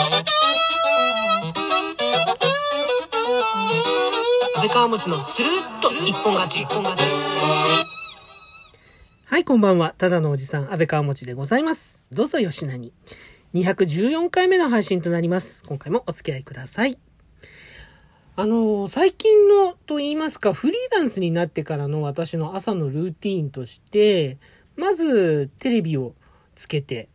安倍川餅のスルッと一本勝ち。一本勝ち。はい、こんばんは。ただのおじさん、安倍川持でございます。どうぞよしなに。214回目の配信となります。今回もお付き合いください。あのー最近のと言いますか、フリーランスになってからの私の朝のルーティーンとして、まずテレビをつけて、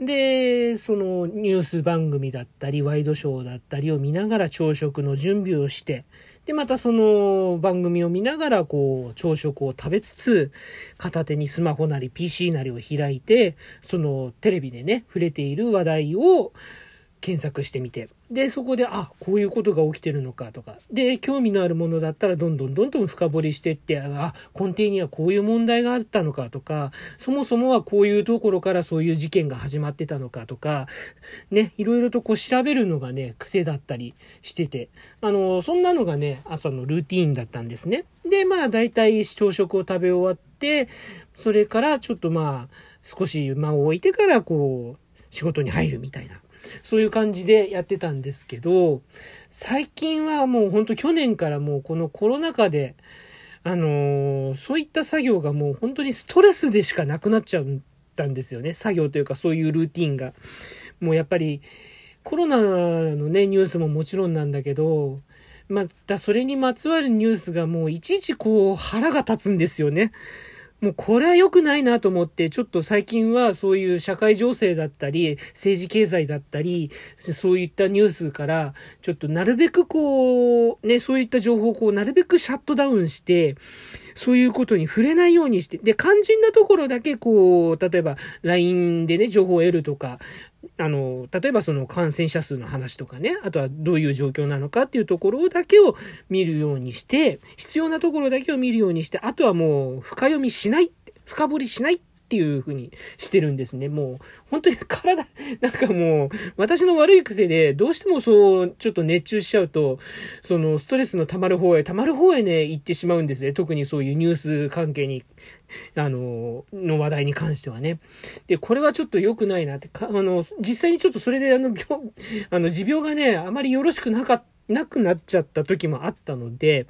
で、そのニュース番組だったり、ワイドショーだったりを見ながら朝食の準備をして、で、またその番組を見ながら、こう、朝食を食べつつ、片手にスマホなり PC なりを開いて、そのテレビでね、触れている話題を検索してみて、で、そこで、あ、こういうことが起きてるのかとか、で、興味のあるものだったらどんどんどんどん深掘りしてって、あ、根底にはこういう問題があったのかとか、そもそもはこういうところからそういう事件が始まってたのかとか、ね、いろいろとこう調べるのがね、癖だったりしてて、あの、そんなのがね、朝のルーティーンだったんですね。で、まあ、大体朝食を食べ終わって、それからちょっとまあ、少し間を置いてからこう、仕事に入るみたいな。そういう感じでやってたんですけど、最近はもう本当去年からもうこのコロナ禍で、あのーそういった作業がもう本当にストレスでしかなくなっちゃったんですよね。作業というかそういうルーティンが。もうやっぱりコロナのね、ニュースももちろんなんだけど、またそれにまつわるニュースがもういちいちこう腹が立つんですよね。もうこれは良くないなと思って、ちょっと最近はそういう社会情勢だったり、政治経済だったり、そういったニュースから、ちょっとなるべくこう、ね、そういった情報をこう、なるべくシャットダウンして、そういうことに触れないようにして、で、肝心なところだけこう、例えば LINE でね、情報を得るとか、あの、例えばその感染者数の話とかね、あとはどういう状況なのかっていうところだけを見るようにして、必要なところだけを見るようにして、あとはもう深読みしない、深掘りしないっっていう風にしてるんですね。もう、本当に体、なんかもう、私の悪い癖で、どうしてもそう、ちょっと熱中しちゃうと、その、ストレスの溜まる方へ、溜まる方へね、行ってしまうんですね。特にそういうニュース関係に、あの、の話題に関してはね。で、これはちょっと良くないなって、かあの、実際にちょっとそれであの、病、あの、持病がね、あまりよろしくなかった、なくなっちゃった時もあったので、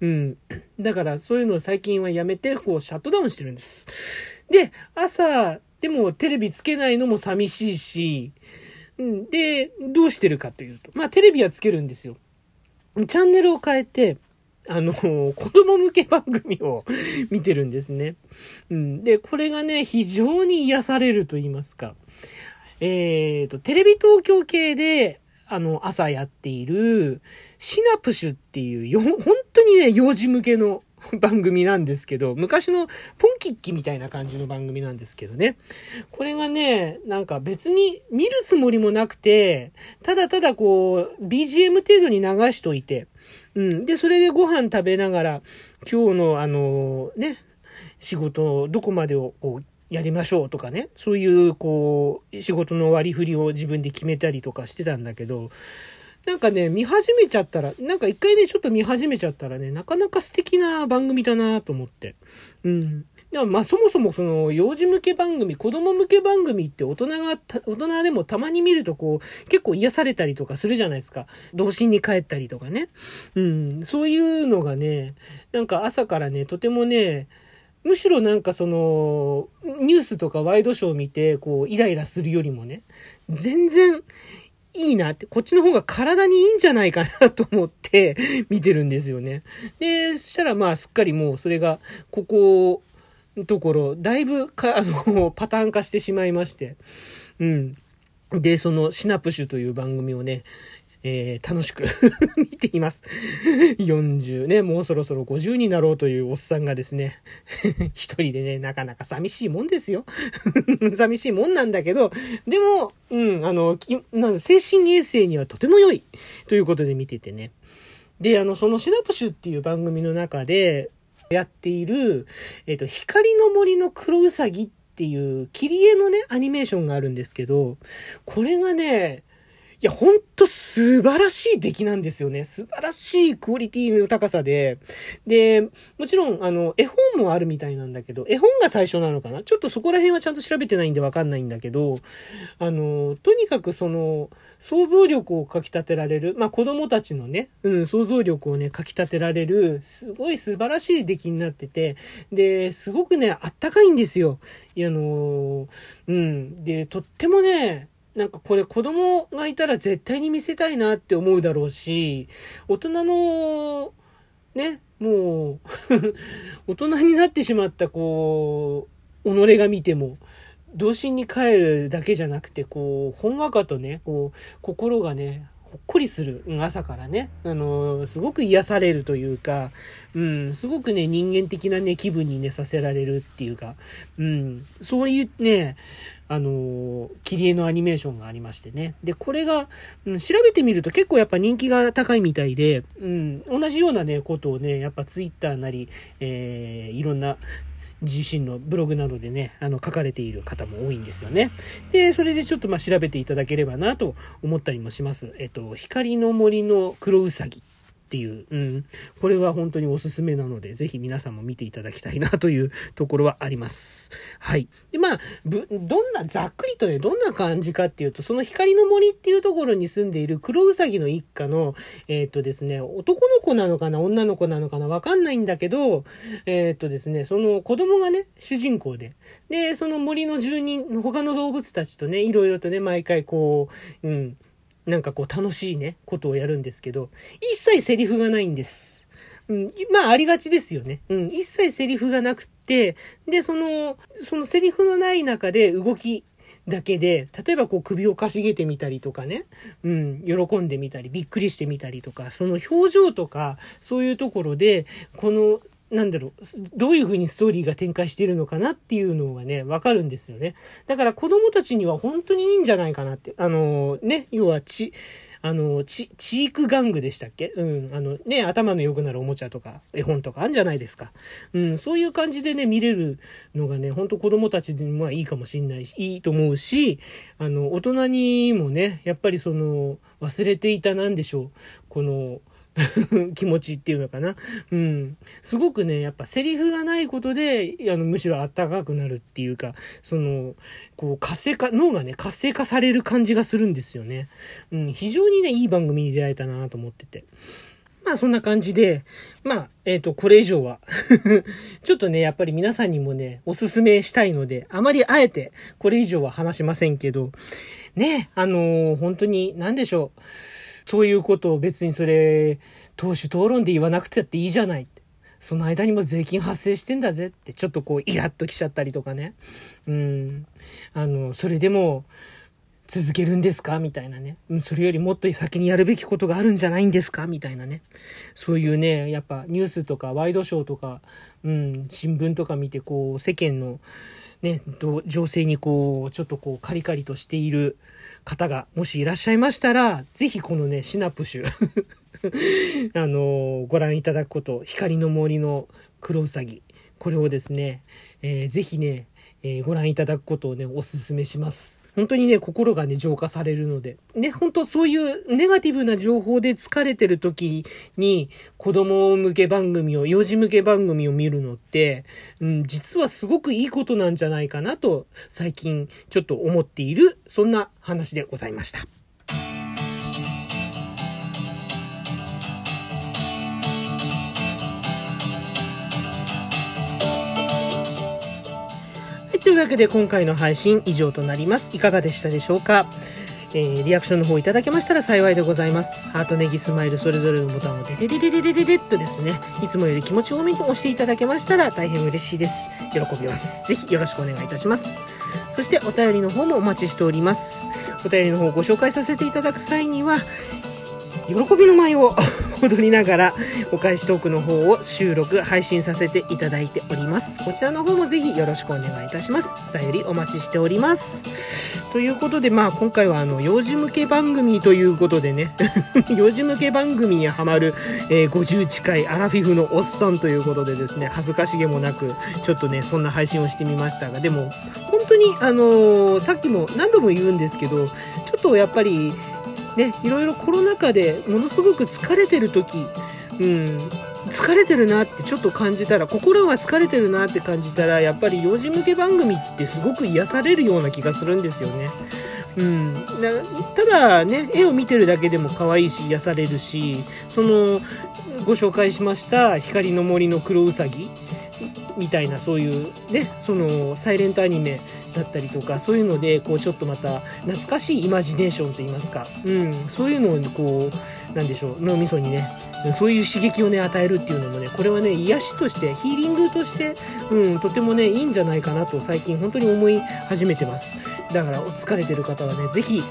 うん。だからそういうのを最近はやめて、こう、シャットダウンしてるんです。で、朝、でもテレビつけないのも寂しいし、で、どうしてるかというと、まあテレビはつけるんですよ。チャンネルを変えて、あの、子供向け番組を見てるんですね。うん。で、これがね、非常に癒されると言いますか。えっ、と、テレビ東京系で、あの、朝やっている、シナプシュっていう、よ、本当にね、幼児向けの 番組なんですけど、昔のポンキッキみたいな感じの番組なんですけどね。これがね、なんか別に見るつもりもなくて、ただただこう、BGM 程度に流しといて、うん。で、それでご飯食べながら、今日のあの、ね、仕事をどこまでをこう、やりましょうとかね、そういうこう、仕事の割り振りを自分で決めたりとかしてたんだけど、なんかね、見始めちゃったら、なんか一回ね、ちょっと見始めちゃったらね、なかなか素敵な番組だなと思って。うん。でもまあそもそもその幼児向け番組、子供向け番組って大人が、大人でもたまに見るとこう結構癒されたりとかするじゃないですか。童心に帰ったりとかね。うん。そういうのがね、なんか朝からね、とてもね、むしろなんかその、ニュースとかワイドショーを見て、こう、イライラするよりもね、全然いいなって、こっちの方が体にいいんじゃないかなと思って見てるんですよね。で、そしたらまあすっかりもうそれが、ここ、のところ、だいぶか、あの、パターン化してしまいまして。うん。で、そのシナプシュという番組をね、えー楽しく 見ています。40ね、もうそろそろ50になろうというおっさんがですね、一人でね、なかなか寂しいもんですよ。寂しいもんなんだけど、でも、うん、あの、きなん精神衛生にはとても良いということで見ててね。で、あの、そのシナプシュっていう番組の中でやっている、えっ、と、光の森の黒うさぎっていう切り絵のね、アニメーションがあるんですけど、これがね、や、ほんと素晴らしい出来なんですよね。素晴らしいクオリティの高さで。で、もちろん、あの、絵本もあるみたいなんだけど、絵本が最初なのかな？ちょっとそこら辺はちゃんと調べてないんでわかんないんだけど、あの、とにかくその、想像力をかき立てられる、まあ子供たちのね、うん、想像力をね、かき立てられる、すごい素晴らしい出来になってて、で、すごくね、あったかいんですよ。あの、うん。で、とってもね、なんかこれ子供がいたら絶対に見せたいなって思うだろうし、大人の、ね、もう 大人になってしまったこう、己が見ても、童心に帰るだけじゃなくて、こう、ほんわかとね、こう、心がね、ほっこりする、朝からね、あの、すごく癒されるというか、うん、すごくね、人間的なね、気分にね、させられるっていうか、うん、そういうね、あの、切り絵のアニメーションがありましてね。で、これが、うん、調べてみると結構やっぱ人気が高いみたいで、うん、同じようなね、ことをね、やっぱツイッターなり、えー、いろんな自身のブログなどでね、あの、書かれている方も多いんですよね。で、それでちょっとまあ調べていただければなと思ったりもします。えっと、光の森の黒うさぎっていう、うん、これは本当におすすめなので、ぜひ皆さんも見ていただきたいなというところはあります。はい。で、まあ、ぶ、どんな、ざっくりとね、どんな感じかっていうと、その光の森っていうところに住んでいる黒うさぎの一家の、えー、っとですね、男の子なのかな、女の子なのかな、わかんないんだけど、えー、っとですね、その子供がね、主人公で、で、その森の住人、他の動物たちとね、いろいろとね、毎回こう、うん、なんかこう楽しいね、ことをやるんですけど、一切セリフがないんです。うん、まあありがちですよね。うん、一切セリフがなくって、で、その、そのセリフのない中で動きだけで、例えばこう首をかしげてみたりとかね、うん、喜んでみたり、びっくりしてみたりとか、その表情とか、そういうところで、このなんだろう、どういう風にストーリーが展開しているのかなっていうのがね、わかるんですよね。だから子供たちには本当にいいんじゃないかなって。あの、ね、要はち、あの、チ、チーク玩具でしたっけ？うん。あの、ね、頭の良くなるおもちゃとか、絵本とかあるんじゃないですか。うん。そういう感じでね、見れるのがね、ほんと子供たちにもいいかもしんないし、いいと思うし、あの、大人にもね、やっぱりその、忘れていたなんでしょう。この、気持ちっていうのかな。うん。すごくね、やっぱセリフがないことで、あの、むしろあったかくなるっていうか、その、こう、活性化、脳がね、活性化される感じがするんですよね。うん、非常にね、いい番組に出会えたなと思ってて。まあそんな感じで、まあ、えっ、ー、と、これ以上は ちょっとね、やっぱり皆さんにもね、おすすめしたいので、あまりあえてこれ以上は話しませんけど、ね、あのー、本当に、なんでしょう。そういうことを別にそれ、党首討論で言わなくてっていいじゃないって。その間にも税金発生してんだぜって、ちょっとこう、イラッときちゃったりとかね。うん。あの、それでも、続けるんですかみたいなね。それよりもっと先にやるべきことがあるんじゃないんですかみたいなね。そういうね、やっぱニュースとかワイドショーとか、うん、新聞とか見て、こう、世間の、ね、情勢にこう、ちょっとこう、カリカリとしている方がもしいらっしゃいましたら、ぜひこのね、シナプシュ あのご覧いただくこと、光の森のクロウサギ、これをですね、えー、ぜひね、えー、ご覧いただくことをね、お勧めします。本当にね、心がね、浄化されるので。ね、本当そういうネガティブな情報で疲れてる時に、子供向け番組を、幼児向け番組を見るのって、うん、実はすごくいいことなんじゃないかなと、最近ちょっと思っている、そんな話でございました。というわけで今回の配信以上となります。いかがでしたでしょうか？えー、リアクションの方いただけましたら幸いでございます。ハート、ネギ、スマイル、それぞれのボタンをデデデデデデデデッとですね、いつもより気持ち多めに押していただけましたら大変嬉しいです。喜びます。ぜひよろしくお願いいたします。そしてお便りの方もお待ちしております。お便りの方をご紹介させていただく際には、喜びの舞を踊りながらお返しトークの方を収録配信させていただいております。こちらの方もぜひよろしくお願いいたします。お便りお待ちしております。ということでまあ今回はあの幼児向け番組ということでね 幼児向け番組にはまる、えー、50近いアラフィフのおっさんということでですね恥ずかしげもなくちょっとねそんな配信をしてみましたがでも本当にあのー、さっきも何度も言うんですけどちょっとやっぱりね、いろいろコロナ禍でものすごく疲れてる時、うん、疲れてるなってちょっと感じたら、心が疲れてるなって感じたら、やっぱり幼児向け番組ってすごく癒されるような気がするんですよね。うん、ただね絵を見てるだけでも可愛いし癒されるしそのご紹介しました「光の森の黒うさぎ」みたいなそういうねそのサイレントアニメだったりとかそういうのでこうちょっとまた懐かしいイマジネーションといいますか、うん、そういうのをこうなんでしょう脳みそにねそういう刺激をね与えるっていうのもねこれはね癒しとしてヒーリングとして、うん、とてもねいいんじゃないかなと最近本当に思い始めてます。だからお疲れてる方はねぜひ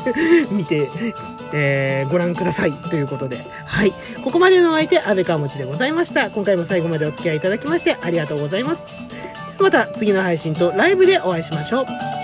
見て、えーご覧ください。ということで。はい。ここまでのお相手安倍川持でございました。今回も最後までお付き合いいただきましてありがとうございます。また次の配信とライブでお会いしましょう。